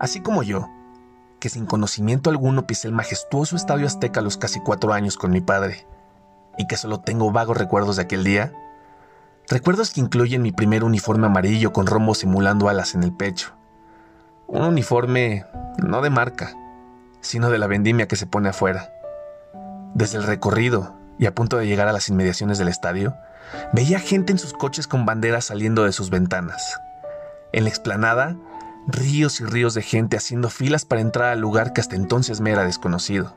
Así como yo, que sin conocimiento alguno pisé el majestuoso Estadio Azteca los casi cuatro años con mi padre, y que solo tengo vagos recuerdos de aquel día, recuerdos que incluyen mi primer uniforme amarillo con rombo simulando alas en el pecho. Un uniforme no de marca, sino de la vendimia que se pone afuera. Desde el recorrido y a punto de llegar a las inmediaciones del estadio, veía gente en sus coches con banderas saliendo de sus ventanas. En la explanada, ríos y ríos de gente haciendo filas para entrar al lugar que hasta entonces me era desconocido.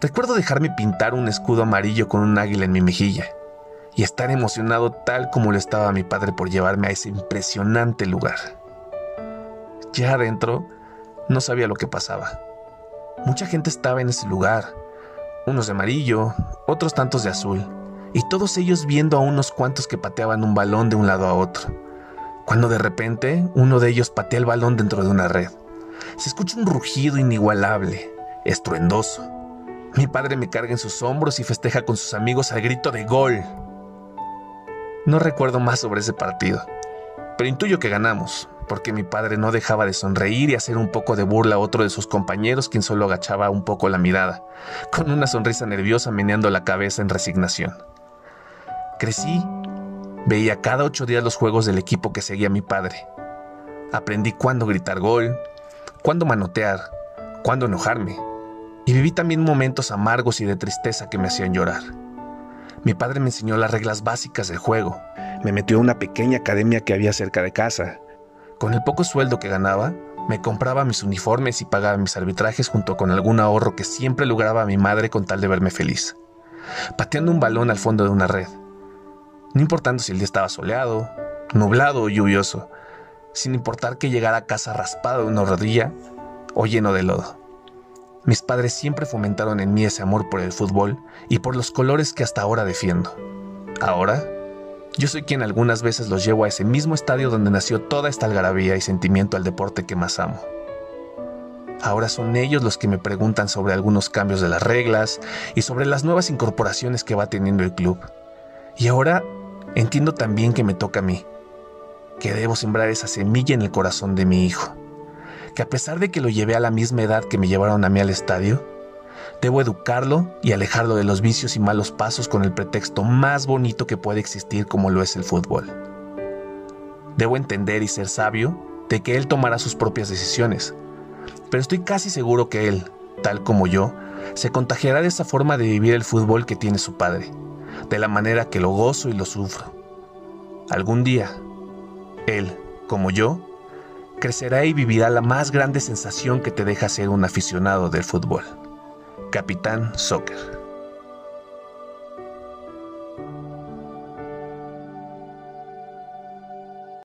Recuerdo dejarme pintar un escudo amarillo con un águila en mi mejilla y estar emocionado tal como lo estaba mi padre por llevarme a ese impresionante lugar. Ya adentro, no sabía lo que pasaba. Mucha gente estaba en ese lugar, unos de amarillo, otros tantos de azul, y todos ellos viendo a unos cuantos que pateaban un balón de un lado a otro, cuando de repente uno de ellos patea el balón dentro de una red. Se escucha un rugido inigualable, estruendoso. Mi padre me carga en sus hombros y festeja con sus amigos al grito de gol. No recuerdo más sobre ese partido, pero intuyo que ganamos, porque mi padre no dejaba de sonreír y hacer un poco de burla a otro de sus compañeros, quien solo agachaba un poco la mirada, con una sonrisa nerviosa meneando la cabeza en resignación. Crecí, veía cada ocho días los juegos del equipo que seguía mi padre. Aprendí cuándo gritar gol, cuándo manotear, cuándo enojarme, y viví también momentos amargos y de tristeza que me hacían llorar. Mi padre me enseñó las reglas básicas del juego, me metió a una pequeña academia que había cerca de casa, con el poco sueldo que ganaba, me compraba mis uniformes y pagaba mis arbitrajes junto con algún ahorro que siempre lograba mi madre con tal de verme feliz. Pateando un balón al fondo de una red. No importando si el día estaba soleado, nublado o lluvioso, sin importar que llegara a casa raspado de una rodilla o lleno de lodo. Mis padres siempre fomentaron en mí ese amor por el fútbol y por los colores que hasta ahora defiendo. Ahora yo soy quien algunas veces los llevo a ese mismo estadio donde nació toda esta algarabía y sentimiento al deporte que más amo. Ahora son ellos los que me preguntan sobre algunos cambios de las reglas y sobre las nuevas incorporaciones que va teniendo el club. Y ahora entiendo también que me toca a mí, que debo sembrar esa semilla en el corazón de mi hijo, que a pesar de que lo llevé a la misma edad que me llevaron a mí al estadio, Debo educarlo y alejarlo de los vicios y malos pasos con el pretexto más bonito que puede existir como lo es el fútbol. Debo entender y ser sabio de que él tomará sus propias decisiones, pero estoy casi seguro que él, tal como yo, se contagiará de esa forma de vivir el fútbol que tiene su padre, de la manera que lo gozo y lo sufro. Algún día, él, como yo, crecerá y vivirá la más grande sensación que te deja ser un aficionado del fútbol. Capitán Soccer.